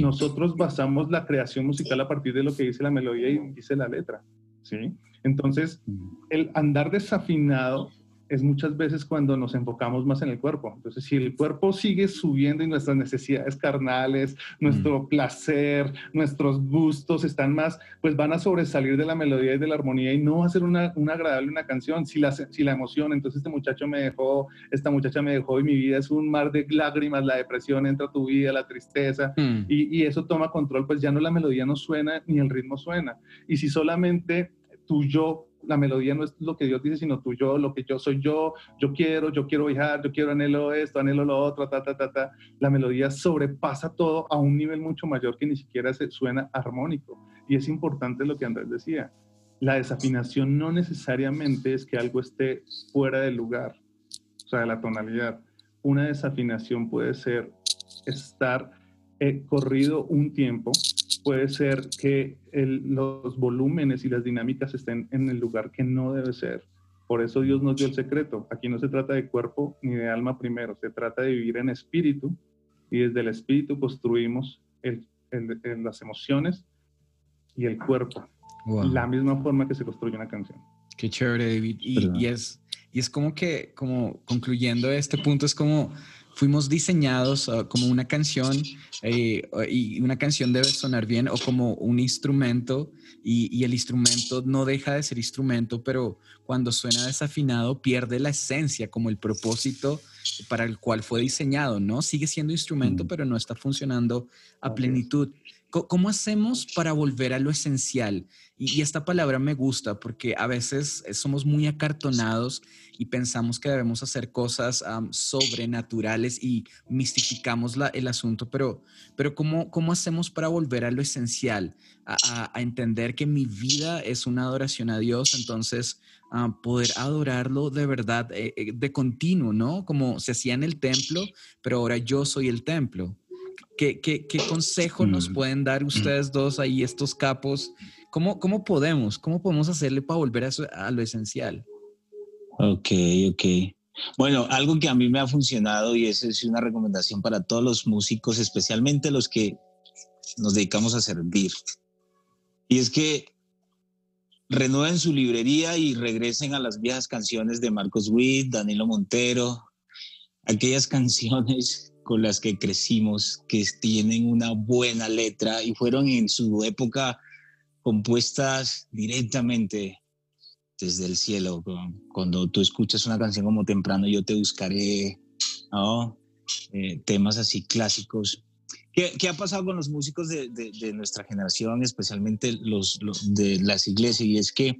Nosotros basamos la creación musical a partir de lo que dice la melodía y dice la letra. ¿sí? Entonces, el andar desafinado es muchas veces cuando nos enfocamos más en el cuerpo. Entonces, si el cuerpo sigue subiendo y nuestras necesidades carnales, nuestro mm. placer, nuestros gustos están más, pues van a sobresalir de la melodía y de la armonía y no va a ser una, agradable una canción. Si la, si la emoción, entonces este muchacho me dejó, esta muchacha me dejó y mi vida es un mar de lágrimas, la depresión entra a tu vida, la tristeza mm. y, y eso toma control, pues ya no la melodía no suena ni el ritmo suena. Y si solamente tu yo la melodía no es lo que Dios dice, sino tú yo, lo que yo soy yo, yo quiero, yo quiero viajar, yo quiero anhelo esto, anhelo lo otro, ta, ta, ta, ta. La melodía sobrepasa todo a un nivel mucho mayor que ni siquiera se suena armónico. Y es importante lo que Andrés decía. La desafinación no necesariamente es que algo esté fuera del lugar, o sea, de la tonalidad. Una desafinación puede ser estar eh, corrido un tiempo puede ser que los volúmenes y las dinámicas estén en el lugar que no debe ser. Por eso Dios nos dio el secreto. Aquí no se trata de cuerpo ni de alma primero, se trata de vivir en espíritu y desde el espíritu construimos las emociones y el cuerpo. La misma forma que se construye una canción. Qué chévere, David. Y, es, y es como que, como concluyendo este punto, es como fuimos diseñados ah, como una canción eh, y una canción debe sonar bien o como un instrumento y, el instrumento no deja de ser instrumento, pero cuando suena desafinado pierde la esencia como el propósito para el cual fue diseñado, ¿no? Sigue siendo instrumento, mm. pero no está funcionando a plenitud. ¿Cómo hacemos para volver a lo esencial? Y, esta palabra me gusta porque a veces somos muy acartonados y pensamos que debemos hacer cosas sobrenaturales y mistificamos el asunto, pero, pero ¿cómo, ¿cómo hacemos para volver a lo esencial? A, entender que mi vida es una adoración a Dios, entonces poder adorarlo de verdad, eh, eh, de continuo, ¿no? Como se hacía en el templo, pero ahora yo soy el templo. ¿Qué, qué, qué consejo nos mm. pueden dar ustedes dos ahí, estos capos? ¿Cómo, cómo podemos? ¿Cómo podemos hacerle para volver a, a lo esencial? Ok, ok. Bueno, algo que a mí me ha funcionado y esa es una recomendación para todos los músicos, especialmente los que nos dedicamos a servir. Y es que renueven su librería y regresen a las viejas canciones de Marcos Witt, Danilo Montero, aquellas canciones las que crecimos, que tienen una buena letra y fueron en su época compuestas directamente desde el cielo. Cuando tú escuchas una canción como Temprano, yo te buscaré. Eh, temas así clásicos. ¿Qué, ¿Qué, ha pasado con los músicos de, de, nuestra generación, especialmente los, los, de las iglesias? Y es que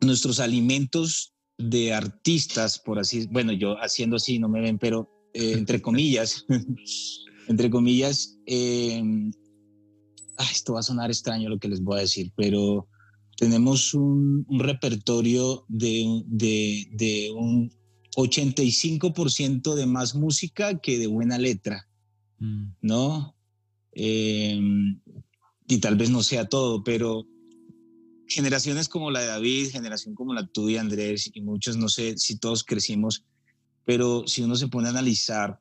nuestros alimentos de artistas, por así, bueno, yo haciendo así no me ven, pero eh, entre comillas, entre comillas, eh, esto va a sonar extraño lo que les voy a decir, pero tenemos un, repertorio de, de, un 85% de más música que de buena letra, mm. ¿no? Eh, y tal vez no sea todo, pero generaciones como la de David, generación como la tuya, Andrés, y muchos, no sé si todos crecimos pero si uno se pone a analizar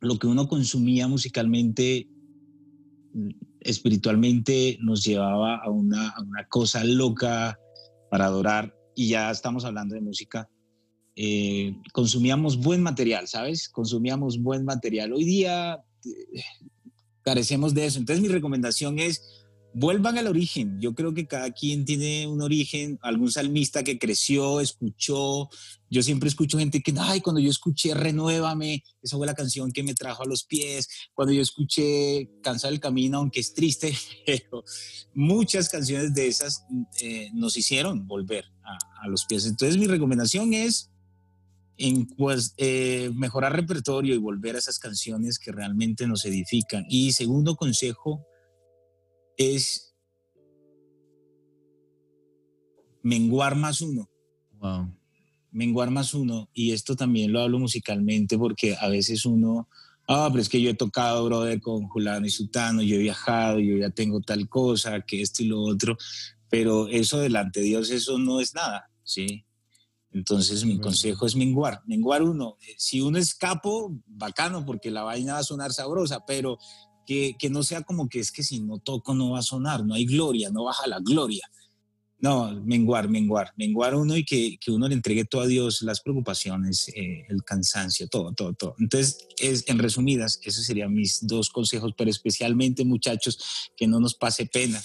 lo que uno consumía musicalmente, espiritualmente, nos llevaba a una, cosa loca para adorar, y ya estamos hablando de música. Eh, consumíamos buen material, ¿sabes? Consumíamos buen material. Hoy día eh, carecemos de eso. Entonces mi recomendación es vuelvan al origen. Yo creo que cada quien tiene un origen, algún salmista que creció, escuchó. Yo siempre escucho gente que, ay, cuando yo escuché Renuévame, esa fue la canción que me trajo a los pies. Cuando yo escuché Cansa del Camino, aunque es triste, muchas canciones de esas eh, nos hicieron volver a, los pies. Entonces mi recomendación es en, pues, eh, mejorar repertorio y volver a esas canciones que realmente nos edifican. Y segundo consejo, es menguar más uno. Wow. Menguar más uno. Y esto también lo hablo musicalmente porque a veces uno, ah, pero es que yo he tocado, brother, con Julano y Sutano, yo he viajado, yo ya tengo tal cosa, que esto y lo otro, pero eso delante de Dios, eso no es nada, ¿sí? Entonces mi consejo es menguar, menguar uno. Si uno es capo, bacano, porque la vaina va a sonar sabrosa, pero que, no sea como que es que si no toco no va a sonar, no hay gloria, no baja la gloria. No, menguar, menguar, menguar uno y que, que uno le entregue todo a Dios, las preocupaciones, eh, el cansancio, todo, todo, todo. Entonces, es, en resumidas, esos serían mis dos consejos, pero especialmente muchachos, que no nos pase pena,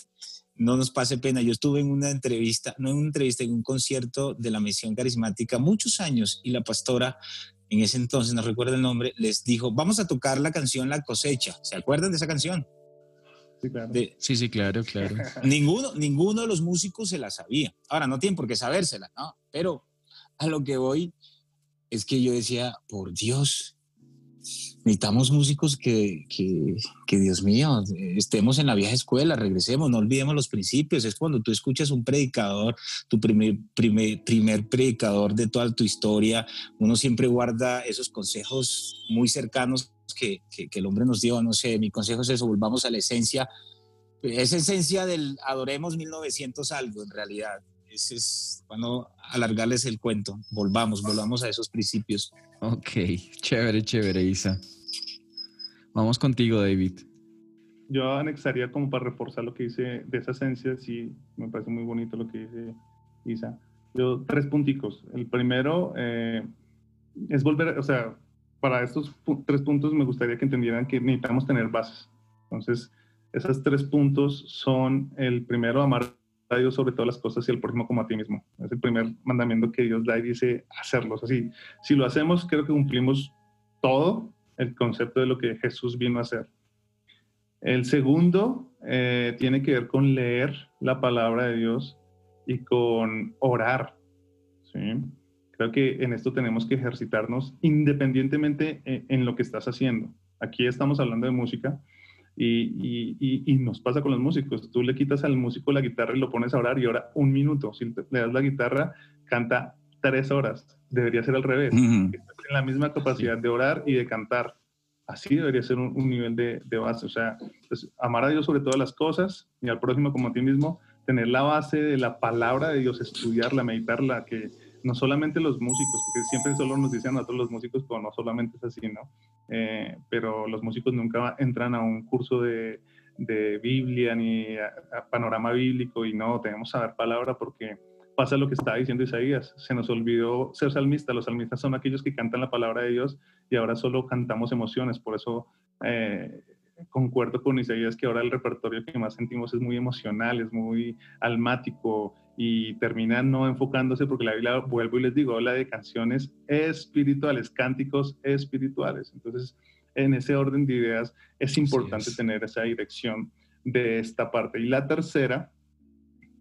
no nos pase pena. Yo estuve en una entrevista, no en una entrevista, en un concierto de la misión carismática muchos años y la pastora en ese entonces, no recuerdo el nombre, les dijo, vamos a tocar la canción La cosecha. ¿Se acuerdan de esa canción? Sí, claro. sí, sí, claro, claro. ninguno, ninguno de los músicos se la sabía. Ahora, no tienen por qué sabérsela, ¿no? Pero a lo que voy es que yo decía, por Dios, necesitamos músicos que, que, que, Dios mío, estemos en la vieja escuela, regresemos, no olvidemos los principios. Es cuando tú escuchas un predicador, tu primer, primer, primer predicador de toda tu historia, uno siempre guarda esos consejos muy cercanos que, que, que el hombre nos dio. No sé, mi consejo es eso, volvamos a la esencia. Esa esencia del adoremos 1900 algo en realidad. Ese es cuando alargarles el cuento. Volvamos, volvamos a esos principios. Ok, chévere, chévere, Isa. Vamos contigo, David. Yo anexaría como para reforzar lo que dice de esa esencia, sí, me parece muy bonito lo que dice Isa. Yo, tres punticos. El primero eh, es volver, o sea, para estos tres puntos me gustaría que entendieran que necesitamos tener bases. Entonces, esos tres puntos son el primero, amar a Dios sobre todas las cosas y el prójimo como a ti mismo. Es el primer mandamiento que Dios da y dice hacerlos. Así, si lo hacemos, creo que cumplimos todo el concepto de lo que Jesús vino a hacer. El segundo eh, tiene que ver con leer la palabra de Dios y con orar. ¿sí? Creo que en esto tenemos que ejercitarnos independientemente en, en lo que estás haciendo. Aquí estamos hablando de música, y, y, y, nos pasa con los músicos. Tú le quitas al músico la guitarra y lo pones a orar y ora un minuto. Si le das la guitarra, canta tres horas. Debería ser al revés. Tiene la misma capacidad de orar y de cantar. Así debería ser un, nivel de, de, base. O sea, pues, amar a Dios sobre todas las cosas y al próximo como a ti mismo, tener la base de la palabra de Dios, estudiarla, meditarla, que no solamente los músicos, porque siempre solo nos dicen a nosotros los músicos, pero no solamente es así, ¿no? Eh, pero los músicos nunca entran a un curso de, de Biblia ni a, panorama bíblico y no, tenemos que saber palabra porque pasa lo que está diciendo Isaías, se nos olvidó ser salmista, los salmistas son aquellos que cantan la palabra de Dios y ahora solo cantamos emociones, por eso eh, concuerdo con Isaías que ahora el repertorio que más sentimos es muy emocional, es muy almático, y termina no enfocándose porque la Biblia, vuelvo y les digo, habla de canciones espirituales, cánticos espirituales. Entonces, en ese orden de ideas es importante tener esa dirección de esta parte. Y la tercera,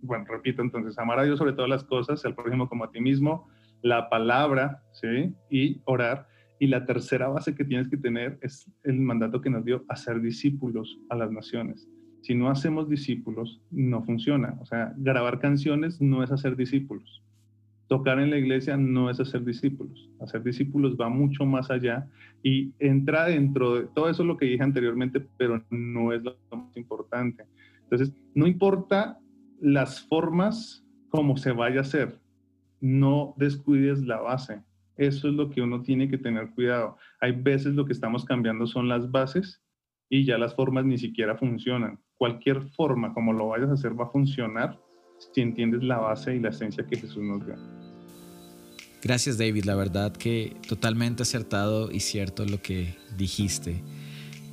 bueno, repito entonces, amar a Dios sobre todas las cosas, al prójimo como a ti mismo, la palabra, ¿sí? Y orar. Y la tercera base que tienes que tener es el mandato que nos dio hacer discípulos a las naciones si no hacemos discípulos, no funciona. O sea, grabar canciones no es hacer discípulos. Tocar en la iglesia no es hacer discípulos. Hacer discípulos va mucho más allá y entra dentro de todo eso lo que dije anteriormente, pero no es lo más importante. Entonces, no importa las formas como se vaya a hacer, no descuides la base. Eso es lo que uno tiene que tener cuidado. Hay veces lo que estamos cambiando son las bases y ya las formas ni siquiera funcionan cualquier forma como lo vayas a hacer va a funcionar si entiendes la base y la esencia que Jesús nos dio. Gracias David, la verdad que totalmente acertado y cierto lo que dijiste.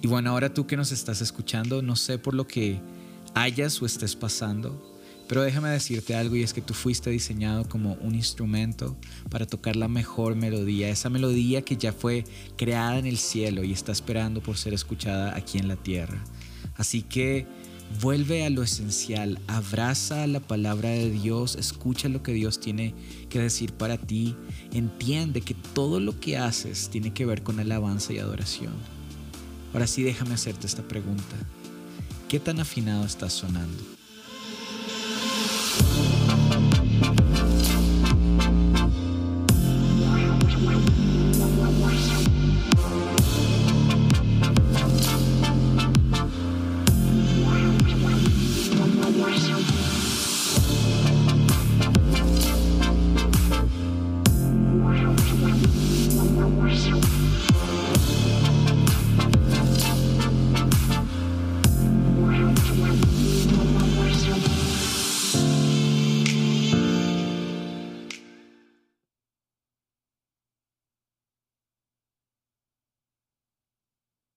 Y bueno, ahora tú que nos estás escuchando, no sé por lo que hayas o estés pasando, pero déjame decirte algo y es que tú fuiste diseñado como un instrumento para tocar la mejor melodía, esa melodía que ya fue creada en el cielo y está esperando por ser escuchada aquí en la tierra. Así que vuelve a lo esencial, abraza la palabra de Dios, escucha lo que Dios tiene que decir para ti, entiende que todo lo que haces tiene que ver con alabanza y adoración. Ahora sí déjame hacerte esta pregunta. ¿Qué tan afinado estás sonando?